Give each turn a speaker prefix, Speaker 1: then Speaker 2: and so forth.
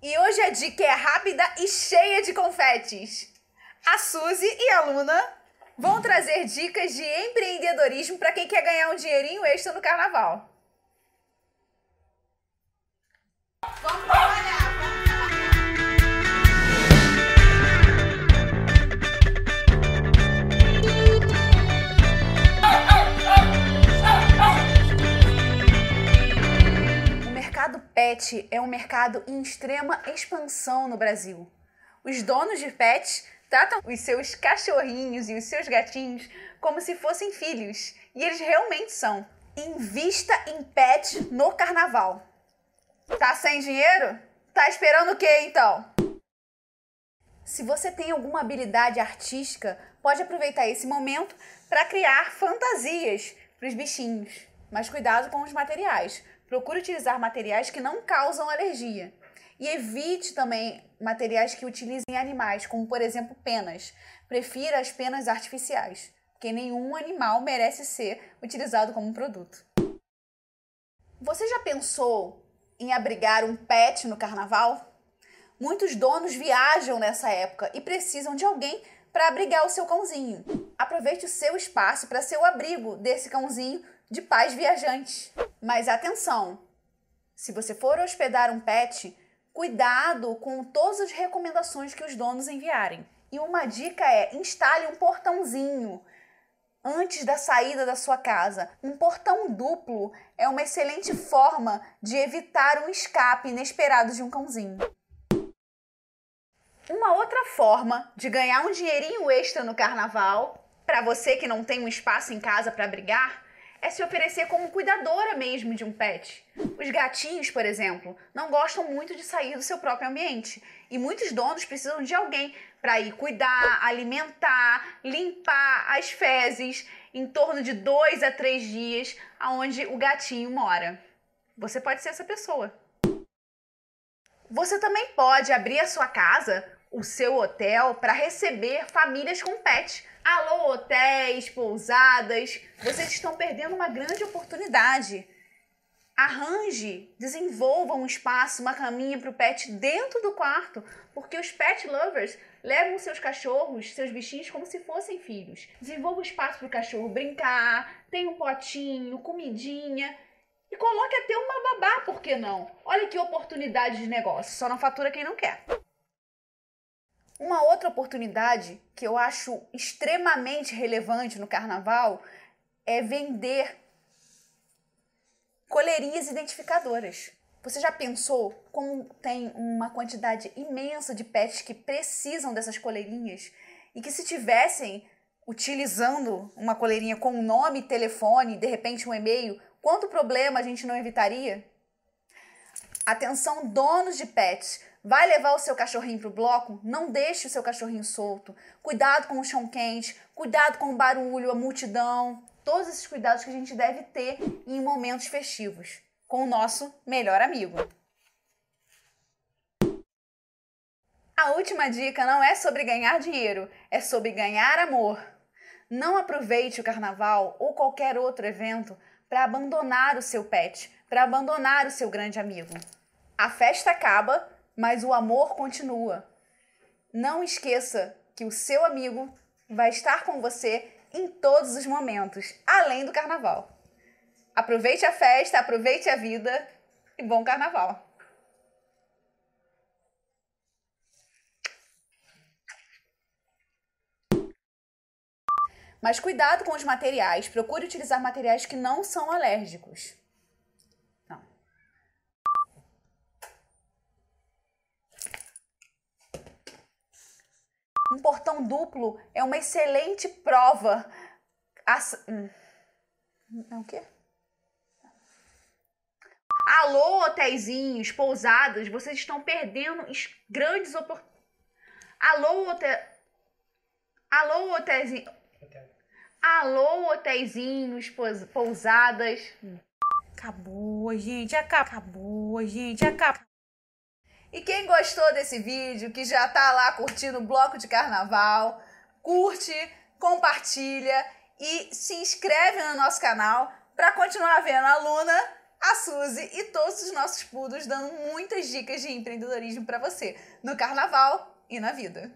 Speaker 1: E hoje a dica é rápida e cheia de confetes. A Suzy e a Luna vão trazer dicas de empreendedorismo para quem quer ganhar um dinheirinho extra no carnaval. Pet é um mercado em extrema expansão no Brasil. Os donos de pets tratam os seus cachorrinhos e os seus gatinhos como se fossem filhos, e eles realmente são. Invista em pet no carnaval. Tá sem dinheiro? Tá esperando o quê então? Se você tem alguma habilidade artística, pode aproveitar esse momento para criar fantasias para os bichinhos. Mas cuidado com os materiais, Procure utilizar materiais que não causam alergia. E evite também materiais que utilizem animais, como por exemplo penas. Prefira as penas artificiais, porque nenhum animal merece ser utilizado como produto. Você já pensou em abrigar um pet no carnaval? Muitos donos viajam nessa época e precisam de alguém para abrigar o seu cãozinho. Aproveite o seu espaço para ser o abrigo desse cãozinho de pais viajantes. Mas atenção! Se você for hospedar um pet, cuidado com todas as recomendações que os donos enviarem. E uma dica é: instale um portãozinho antes da saída da sua casa. Um portão duplo é uma excelente forma de evitar um escape inesperado de um cãozinho. Uma outra forma de ganhar um dinheirinho extra no carnaval, para você que não tem um espaço em casa para brigar, é se oferecer como cuidadora mesmo de um pet. Os gatinhos, por exemplo, não gostam muito de sair do seu próprio ambiente e muitos donos precisam de alguém para ir cuidar, alimentar, limpar as fezes em torno de dois a três dias aonde o gatinho mora. Você pode ser essa pessoa. Você também pode abrir a sua casa, o seu hotel, para receber famílias com pets Alô, hotéis, pousadas, vocês estão perdendo uma grande oportunidade. Arranje, desenvolva um espaço, uma caminha para o pet dentro do quarto, porque os pet lovers levam seus cachorros, seus bichinhos como se fossem filhos. Desenvolva um espaço para o cachorro brincar, tem um potinho, comidinha e coloque até uma babá, por que não? Olha que oportunidade de negócio, só não fatura quem não quer. Uma outra oportunidade que eu acho extremamente relevante no carnaval é vender coleirinhas identificadoras. Você já pensou como tem uma quantidade imensa de pets que precisam dessas coleirinhas e que se tivessem utilizando uma coleirinha com nome, telefone, de repente um e-mail, quanto problema a gente não evitaria? Atenção, donos de pets, Vai levar o seu cachorrinho para o bloco? Não deixe o seu cachorrinho solto. Cuidado com o chão quente, cuidado com o barulho, a multidão. Todos esses cuidados que a gente deve ter em momentos festivos com o nosso melhor amigo. A última dica não é sobre ganhar dinheiro, é sobre ganhar amor. Não aproveite o carnaval ou qualquer outro evento para abandonar o seu pet, para abandonar o seu grande amigo. A festa acaba, mas o amor continua. Não esqueça que o seu amigo vai estar com você em todos os momentos, além do carnaval. Aproveite a festa, aproveite a vida e bom carnaval! Mas cuidado com os materiais, procure utilizar materiais que não são alérgicos. Um portão duplo é uma excelente prova. As... Hum. É o quê? Alô, hotéisinhos, pousadas, vocês estão perdendo grandes oportunidades. Alô, hotel... Alô, hotéisinhos. Alô, hotéisinhos, pousadas. Acabou, gente, acabou, gente, acabou. E quem gostou desse vídeo, que já tá lá curtindo o bloco de carnaval, curte, compartilha e se inscreve no nosso canal para continuar vendo a Luna a Suzy e todos os nossos pudos dando muitas dicas de empreendedorismo para você no carnaval e na vida.